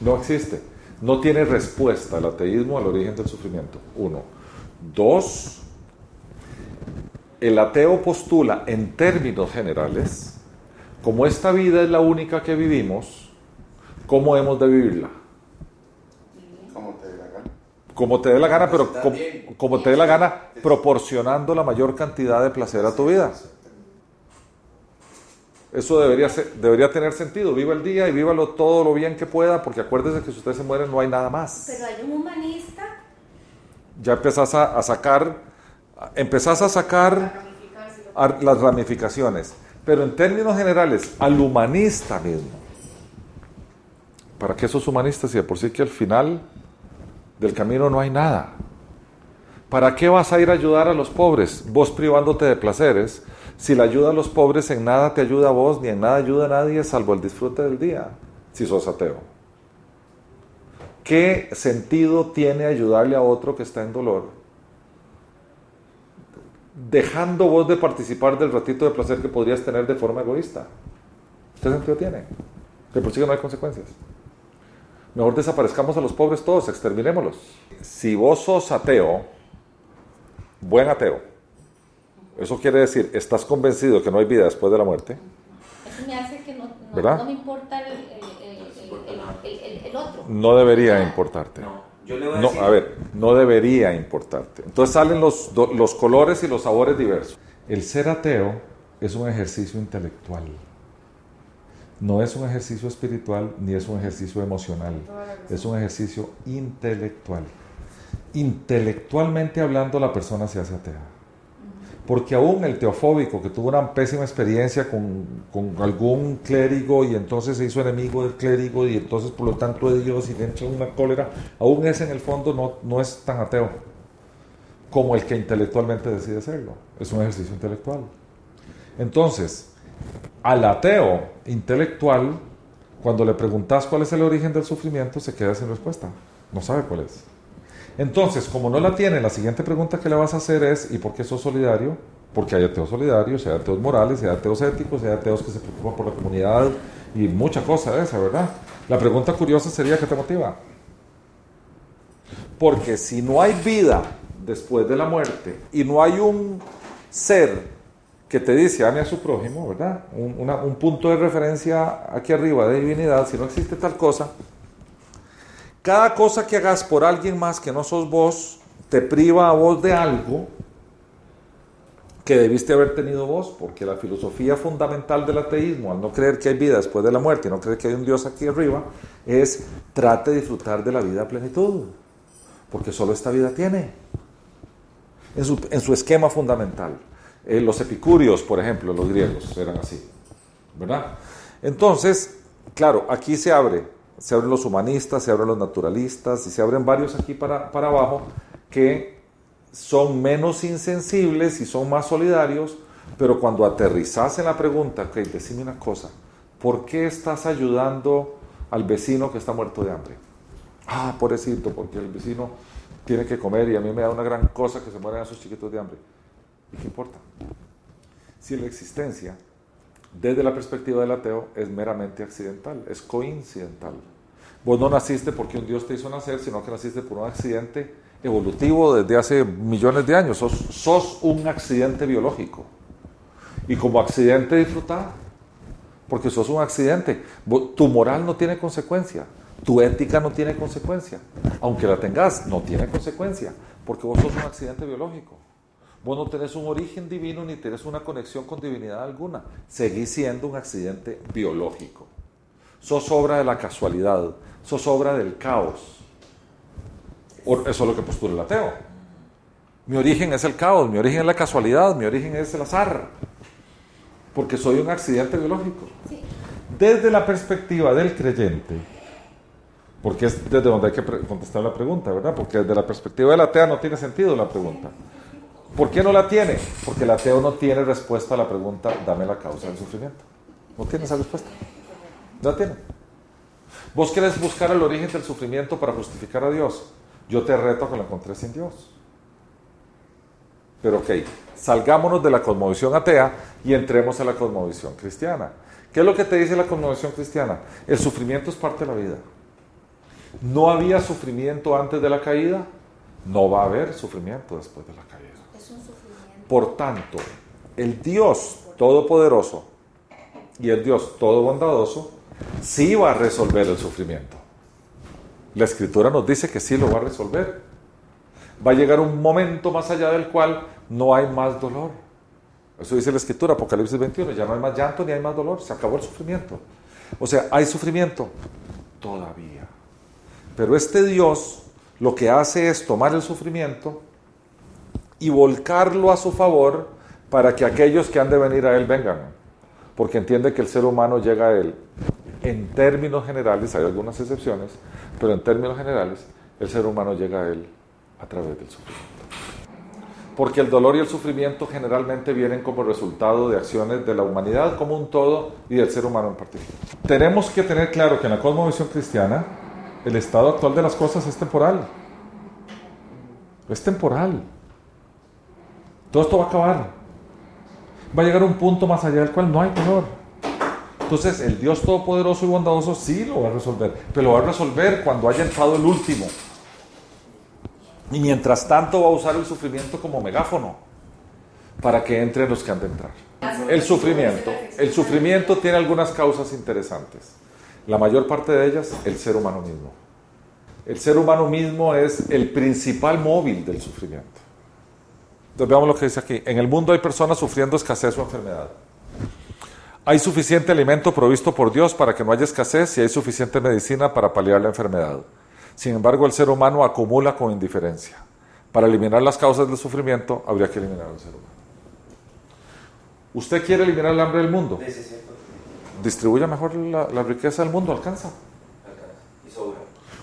No existe. No tiene respuesta el ateísmo al origen del sufrimiento. Uno. Dos. El ateo postula en términos generales, como esta vida es la única que vivimos, ¿cómo hemos de vivirla? Como te dé la gana. Como te dé la gana, pero Está como, te dé la gana, proporcionando la mayor cantidad de placer a tu vida. Eso debería, ser- debería tener sentido. Viva el día y vívalo todo lo bien que pueda, porque acuérdese que si usted se muere no hay nada más. Pero hay un humanista Ya empezás a, a sacar, empezás a sacar a- las ramificaciones. Pero en términos generales, al humanista mismo. ¿Para qué sos humanista si de por sí que al final del camino no hay nada? ¿Para qué vas a ir a ayudar a los pobres, vos privándote de placeres, si la ayuda a los pobres en nada te ayuda a vos, ni en nada ayuda a nadie, salvo el disfrute del día, si sos ateo? ¿Qué sentido tiene ayudarle a otro que está en dolor? Dejando vos de participar del ratito de placer que podrías tener de forma egoísta. ¿Qué sentido tiene? De por sí que no hay consecuencias. Mejor desaparezcamos a los pobres todos, exterminémoslos. Si vos sos ateo, buen ateo, eso quiere decir, estás convencido que no hay vida después de la muerte, Eso me hace que no, no, ¿Verdad? no me importa el, el, el, el, el- el- el otro. no debería importarte. No, yo le voy a No, decir. a ver, no debería importarte. Entonces salen los, los colores y los sabores diversos. El ser ateo es un ejercicio intelectual. No es un ejercicio espiritual ni es un ejercicio emocional. Es un ejercicio intelectual. Intelectualmente hablando, la persona se hace atea. Porque aún el teofóbico que tuvo una pésima experiencia con, con algún clérigo y entonces se hizo enemigo del clérigo y entonces por lo tanto de Dios y le entra una cólera, aún ese en el fondo no, no es tan ateo como el que intelectualmente decide serlo. Es un ejercicio intelectual. Entonces, al ateo intelectual, cuando le preguntas cuál es el origen del sufrimiento, se queda sin respuesta. No sabe cuál es. Entonces, como no la tiene, la siguiente pregunta que le vas a hacer es, ¿y por qué sos solidario? Porque hay ateos solidarios, hay ateos morales, hay ateos éticos, hay ateos que se preocupan por la comunidad y mucha cosa de esa, ¿verdad? La pregunta curiosa sería, ¿qué te motiva? Porque si no hay vida después de la muerte y no hay un ser que te dice, ame a su prójimo, ¿verdad? Un, un punto de referencia aquí arriba de divinidad, si no existe tal cosa, cada cosa que hagas por alguien más que no sos vos, te priva a vos de algo que debiste haber tenido vos, porque la filosofía fundamental del ateísmo, al no creer que hay vida después de la muerte y no creer que hay un Dios aquí arriba, es trate de disfrutar de la vida a plenitud, porque solo esta vida tiene, en su, en su esquema fundamental. Eh, los epicúreos, por ejemplo, los griegos eran así, ¿verdad? Entonces, claro, aquí se abre, se abren los humanistas, se abren los naturalistas y se abren varios aquí para, para abajo que son menos insensibles y son más solidarios, pero cuando aterrizas en la pregunta, ok, decime una cosa, ¿por qué estás ayudando al vecino que está muerto de hambre? Ah, pobrecito, porque el vecino tiene que comer y a mí me da una gran cosa que se mueran esos chiquitos de hambre. ¿Y qué importa? Si la existencia, desde la perspectiva del ateo, es meramente accidental, es coincidental. Vos no naciste porque un Dios te hizo nacer, sino que naciste por un accidente evolutivo desde hace millones de años. Sos, un accidente biológico. Y como accidente disfrutar, porque sos un accidente. Tu moral no tiene consecuencia, tu ética no tiene consecuencia. Aunque la tengas, no tiene consecuencia, porque vos sos un accidente biológico. Vos no tenés un origen divino ni tenés una conexión con divinidad alguna. Seguís siendo un accidente biológico. Sos obra de la casualidad, sos obra del caos. Eso es lo que postula el ateo. Mi origen es el caos, mi origen es la casualidad, mi origen es el azar, porque soy un accidente biológico. Desde la perspectiva del creyente, porque es desde donde hay que contestar la pregunta, ¿verdad? Porque desde la perspectiva del atea no tiene sentido la pregunta. ¿Por qué no la tiene? Porque el ateo no tiene respuesta a la pregunta, dame la causa del sufrimiento. No tiene esa respuesta. No la tiene. Vos querés buscar el origen del sufrimiento para justificar a Dios. Yo te reto a que lo encontré sin Dios. Pero ok, salgámonos de la cosmovisión atea y entremos a la cosmovisión cristiana. ¿Qué es lo que te dice la cosmovisión cristiana? El sufrimiento es parte de la vida. No había sufrimiento antes de la caída, no va a haber sufrimiento después de la caída. Por tanto, el Dios Todopoderoso y el Dios Todo Bondadoso sí va a resolver el sufrimiento. La Escritura nos dice que sí lo va a resolver. Va a llegar un momento más allá del cual no hay más dolor. Eso dice la Escritura, Apocalipsis 21, ya no hay más llanto ni hay más dolor, se acabó el sufrimiento. O sea, hay sufrimiento todavía. Pero este Dios lo que hace es tomar el sufrimiento y volcarlo a su favor para que aquellos que han de venir a Él vengan. Porque entiende que el ser humano llega a Él en términos generales, hay algunas excepciones, pero en términos generales, el ser humano llega a Él a través del sufrimiento. Porque el dolor y el sufrimiento generalmente vienen como resultado de acciones de la humanidad como un todo y del ser humano en particular. Tenemos que tener claro que en la cosmovisión cristiana, el estado actual de las cosas es temporal. Es temporal. Todo esto va a acabar. Va a llegar un punto más allá del cual no hay dolor. Entonces el Dios Todopoderoso y bondadoso sí lo va a resolver, pero lo va a resolver cuando haya entrado el último. Y mientras tanto va a usar el sufrimiento como megáfono para que entren los que han de entrar. El sufrimiento. El sufrimiento tiene algunas causas interesantes. La mayor parte de ellas, el ser humano mismo. El ser humano mismo es el principal móvil del sufrimiento. Entonces veamos lo que dice aquí. En el mundo hay personas sufriendo escasez o enfermedad. Hay suficiente alimento provisto por Dios para que no haya escasez y hay suficiente medicina para paliar la enfermedad. Sin embargo, el ser humano acumula con indiferencia. Para eliminar las causas del sufrimiento, habría que eliminar al ser humano. ¿Usted quiere eliminar el hambre del mundo? Distribuya mejor la, riqueza del mundo, alcanza.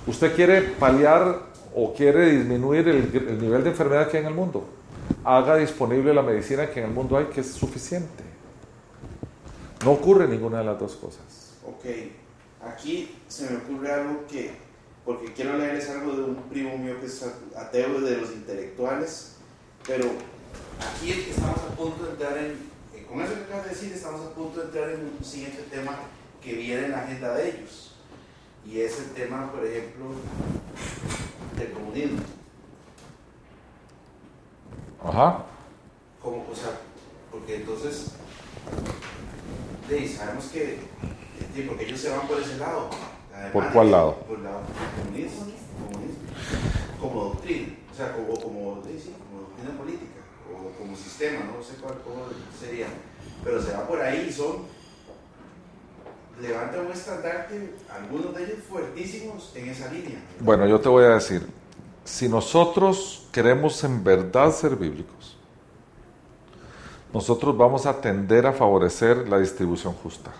¿Usted quiere paliar o quiere disminuir el nivel de enfermedad que hay en el mundo? Haga disponible la medicina que en el mundo hay, que es suficiente. No ocurre ninguna de las dos cosas. Ok, aquí se me ocurre algo que, porque quiero leerles algo de un primo mío que es ateo de los intelectuales, pero aquí estamos a punto de entrar en, eh, con eso que acabas de decir, estamos a punto de entrar en un siguiente tema que viene en la agenda de ellos, y es el tema, por ejemplo, del comunismo. Ajá. Como, o sea, porque entonces, sabemos que, porque ellos se van por ese lado. ¿Por cuál lado? Por el lado comunismo, comunismo, como doctrina, o sea, como, como, como doctrina política, o como sistema, no sé cuál cómo sería, pero se va por ahí y son, levantan un estandarte, algunos de ellos fuertísimos en esa línea. Bueno, yo te voy a decir, si nosotros queremos en verdad ser bíblicos, nosotros vamos a tender a favorecer la distribución justa.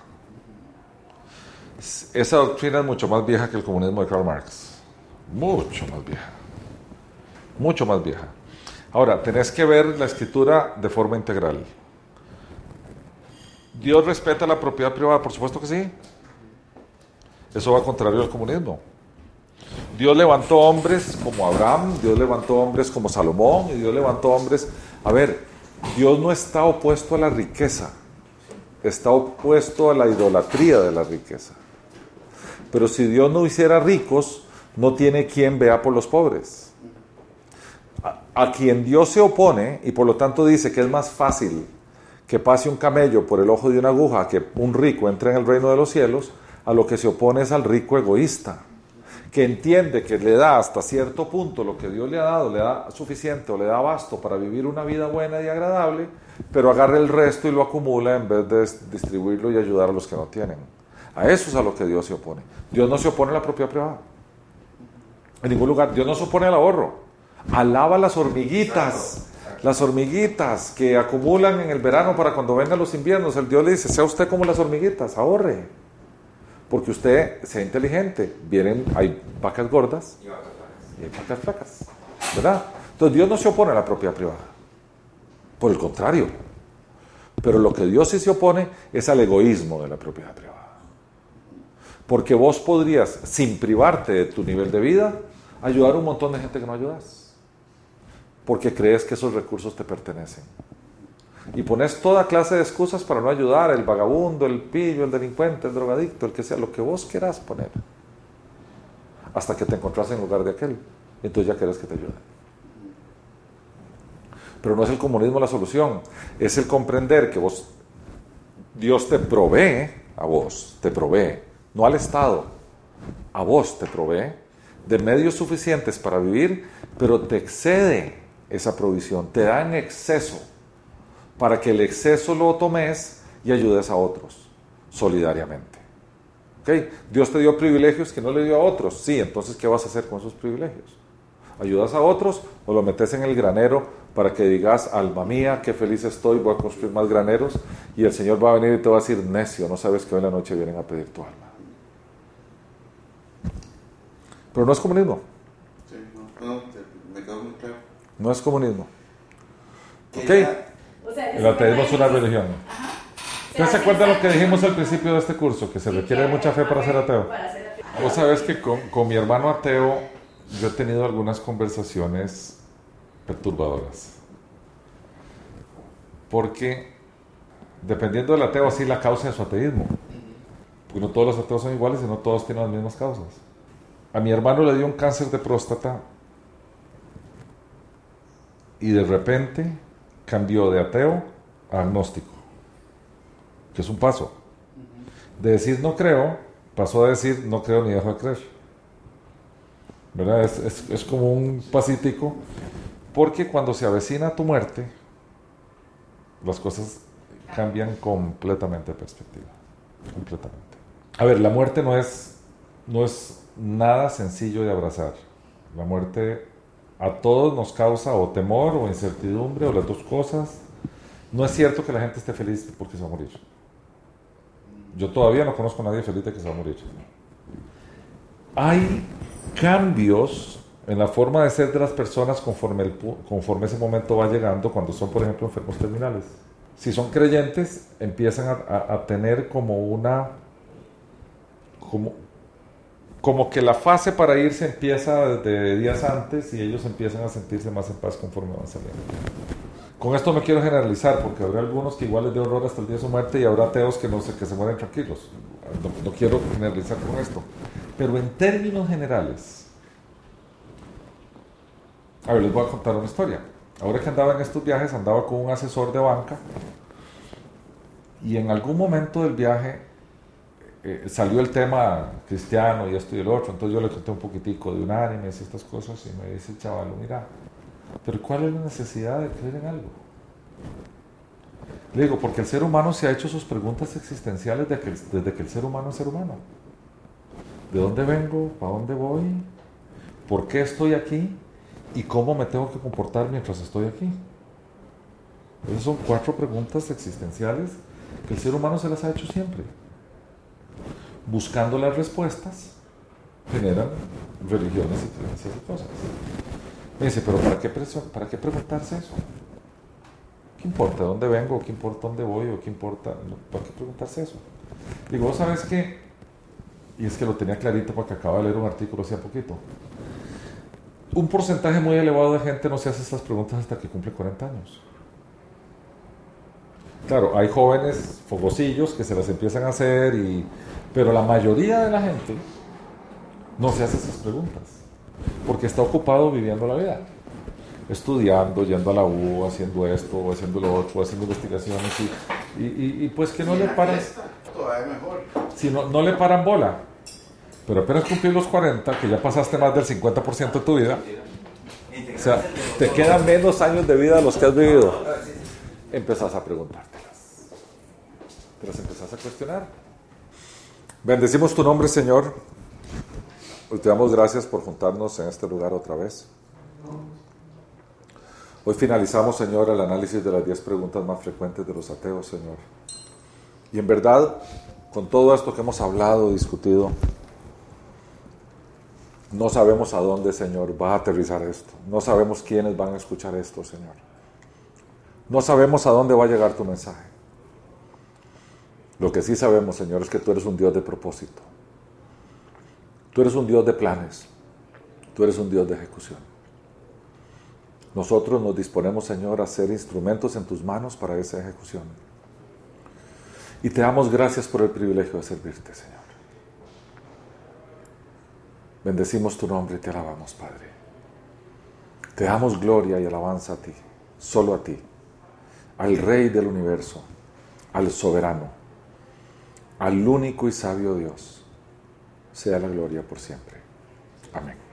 Esa doctrina es mucho más vieja que el comunismo de Karl Marx. Mucho más vieja. Mucho más vieja. Ahora, tenés que ver la escritura de forma integral. ¿Dios respeta la propiedad privada? Por supuesto que sí. Eso va contrario al comunismo. Dios levantó hombres como Abraham, Dios levantó hombres como Salomón, y Dios levantó hombres... A ver, Dios no está opuesto a la riqueza, está opuesto a la idolatría de la riqueza. Pero si Dios no hiciera ricos, no tiene quien vea por los pobres. A, a, quien Dios se opone y por lo tanto dice que es más fácil que pase un camello por el ojo de una aguja que un rico entre en el reino de los cielos, a lo que se opone es al rico egoísta que entiende que le da hasta cierto punto lo que Dios le ha dado, le da suficiente o le da basto para vivir una vida buena y agradable, pero agarra el resto y lo acumula en vez de distribuirlo y ayudar a los que no tienen. A eso es a lo que Dios se opone. Dios no se opone a la propiedad privada. En ningún lugar. Dios no se opone al ahorro. Alaba las hormiguitas. Las hormiguitas que acumulan en el verano para cuando vengan los inviernos. El Dios le dice, sea usted como las hormiguitas, ahorre. Porque usted sea inteligente. Vienen, hay vacas gordas y hay vacas flacas. ¿Verdad? Entonces Dios no se opone a la propiedad privada. Por el contrario. Pero lo que Dios sí se opone es al egoísmo de la propiedad privada. Porque vos podrías, sin privarte de tu nivel de vida, ayudar a un montón de gente que no ayudas. Porque crees que esos recursos te pertenecen. Y pones toda clase de excusas para no ayudar, el vagabundo, el pillo, el delincuente, el drogadicto, el que sea, lo que vos quieras poner. Hasta que te encontrás en lugar de aquel. Entonces ya querés que te ayuden. Pero no es el comunismo la solución, es el comprender que vos, Dios te provee a vos, te provee, no al Estado, a vos te provee de medios suficientes para vivir, pero te excede esa provisión, te da en exceso para que el exceso lo tomes y ayudes a otros solidariamente. ¿Okay? Dios te dio privilegios que no le dio a otros. Sí, entonces, ¿qué vas a hacer con esos privilegios? ¿Ayudas a otros o lo metes en el granero para que digas, alma mía, qué feliz estoy, voy a construir más graneros? Y el Señor va a venir y te va a decir, necio, no sabes que hoy en la noche vienen a pedir tu alma. Pero no es comunismo. Sí, no, no, me quedó muy claro. No es comunismo. ¿Ok? Sea, El ateísmo es una religión. Ajá. ¿Ustedes se acuerdan lo que dijimos al principio de este curso? Que se requiere mucha fe para ser ateo. Para ser ateo. Vos sabés que con, con mi hermano ateo yo he tenido algunas conversaciones perturbadoras. Porque dependiendo del ateo, así la causa de su ateísmo. Porque no todos los ateos son iguales y no todos tienen las mismas causas. A mi hermano le dio un cáncer de próstata y de repente cambió de ateo a agnóstico, que es un paso. De decir no creo, pasó a decir no creo ni dejo de creer. ¿Verdad? Es, es- es como un pasítico, porque cuando se avecina tu muerte, las cosas cambian completamente de perspectiva. Completamente. A ver, la muerte no es, no es nada sencillo de abrazar. La muerte a todos nos causa o temor o incertidumbre o las dos cosas. No es cierto que la gente esté feliz porque se va a morir. Yo todavía no conozco a nadie feliz que se va a morir. Hay cambios en la forma de ser de las personas conforme, conforme ese momento va llegando cuando son, por ejemplo, enfermos terminales. Si son creyentes, empiezan a, a- a tener como una... Como, como que la fase para irse empieza desde días antes y ellos empiezan a sentirse más en paz conforme van saliendo. Con esto no quiero generalizar, porque habrá algunos que igual les dio horror hasta el día de su muerte y habrá ateos que no sé, que se mueren tranquilos. No, no quiero generalizar con esto. Pero en términos generales, a ver, les voy a contar una historia. Ahora que andaba en estos viajes, andaba con un asesor de banca y en algún momento del viaje eh, salió el tema cristiano y esto y el otro. Entonces yo le conté un poquitico de unánimes y estas cosas y me dice chaval, mira, pero ¿cuál es la necesidad de creer en algo? Le digo, porque el ser humano se ha hecho sus preguntas existenciales desde que, desde que el ser humano es ser humano. ¿De dónde vengo? ¿Para dónde voy? ¿Por qué estoy aquí? ¿Y cómo me tengo que comportar mientras estoy aquí? Esas son cuatro preguntas existenciales que el ser humano se las ha hecho siempre. Buscando las respuestas, generan religiones y creencias y cosas. Me dice, pero ¿para qué, ¿para qué preguntarse eso? ¿Qué importa de dónde vengo? ¿Qué importa dónde voy? ¿O qué importa? ¿Para qué preguntarse eso? Digo, ¿vos sabes qué? Y es que lo tenía clarito porque acaba de leer un artículo hace poquito. Un porcentaje muy elevado de gente no se hace estas preguntas hasta que cumple 40 años. Claro, hay jóvenes fogosillos que se las empiezan a hacer, y, pero la mayoría de la gente no se hace esas preguntas porque está ocupado viviendo la vida, estudiando, yendo a la U, haciendo esto, haciendo lo otro, haciendo investigaciones y, y- y- y pues que no le paran, fiesta, Todavía mejor. si no, no le paran bola. Pero apenas cumplir los 40, que ya pasaste más del 50% de tu vida, o sea, te quedan menos años de vida de los que has vivido. Empezás a preguntártelas. Te las empezás a cuestionar. Bendecimos tu nombre, Señor. Hoy te damos gracias por juntarnos en este lugar otra vez. Hoy finalizamos, Señor, el análisis de las 10 preguntas más frecuentes de los ateos, Señor. Y en verdad, con todo esto que hemos hablado, discutido, no sabemos a dónde, Señor, va a aterrizar esto. No sabemos quiénes van a escuchar esto, Señor. No sabemos a dónde va a llegar tu mensaje. Lo que sí sabemos, Señor, es que tú eres un Dios de propósito. Tú eres un Dios de planes. Tú eres un Dios de ejecución. Nosotros nos disponemos, Señor, a ser instrumentos en tus manos para esa ejecución. Y te damos gracias por el privilegio de servirte, Señor. Bendecimos tu nombre y te alabamos, Padre. Te damos gloria y alabanza a ti, solo a ti, al Rey del universo, al soberano, al único y sabio Dios. Sea la gloria por siempre. Amén.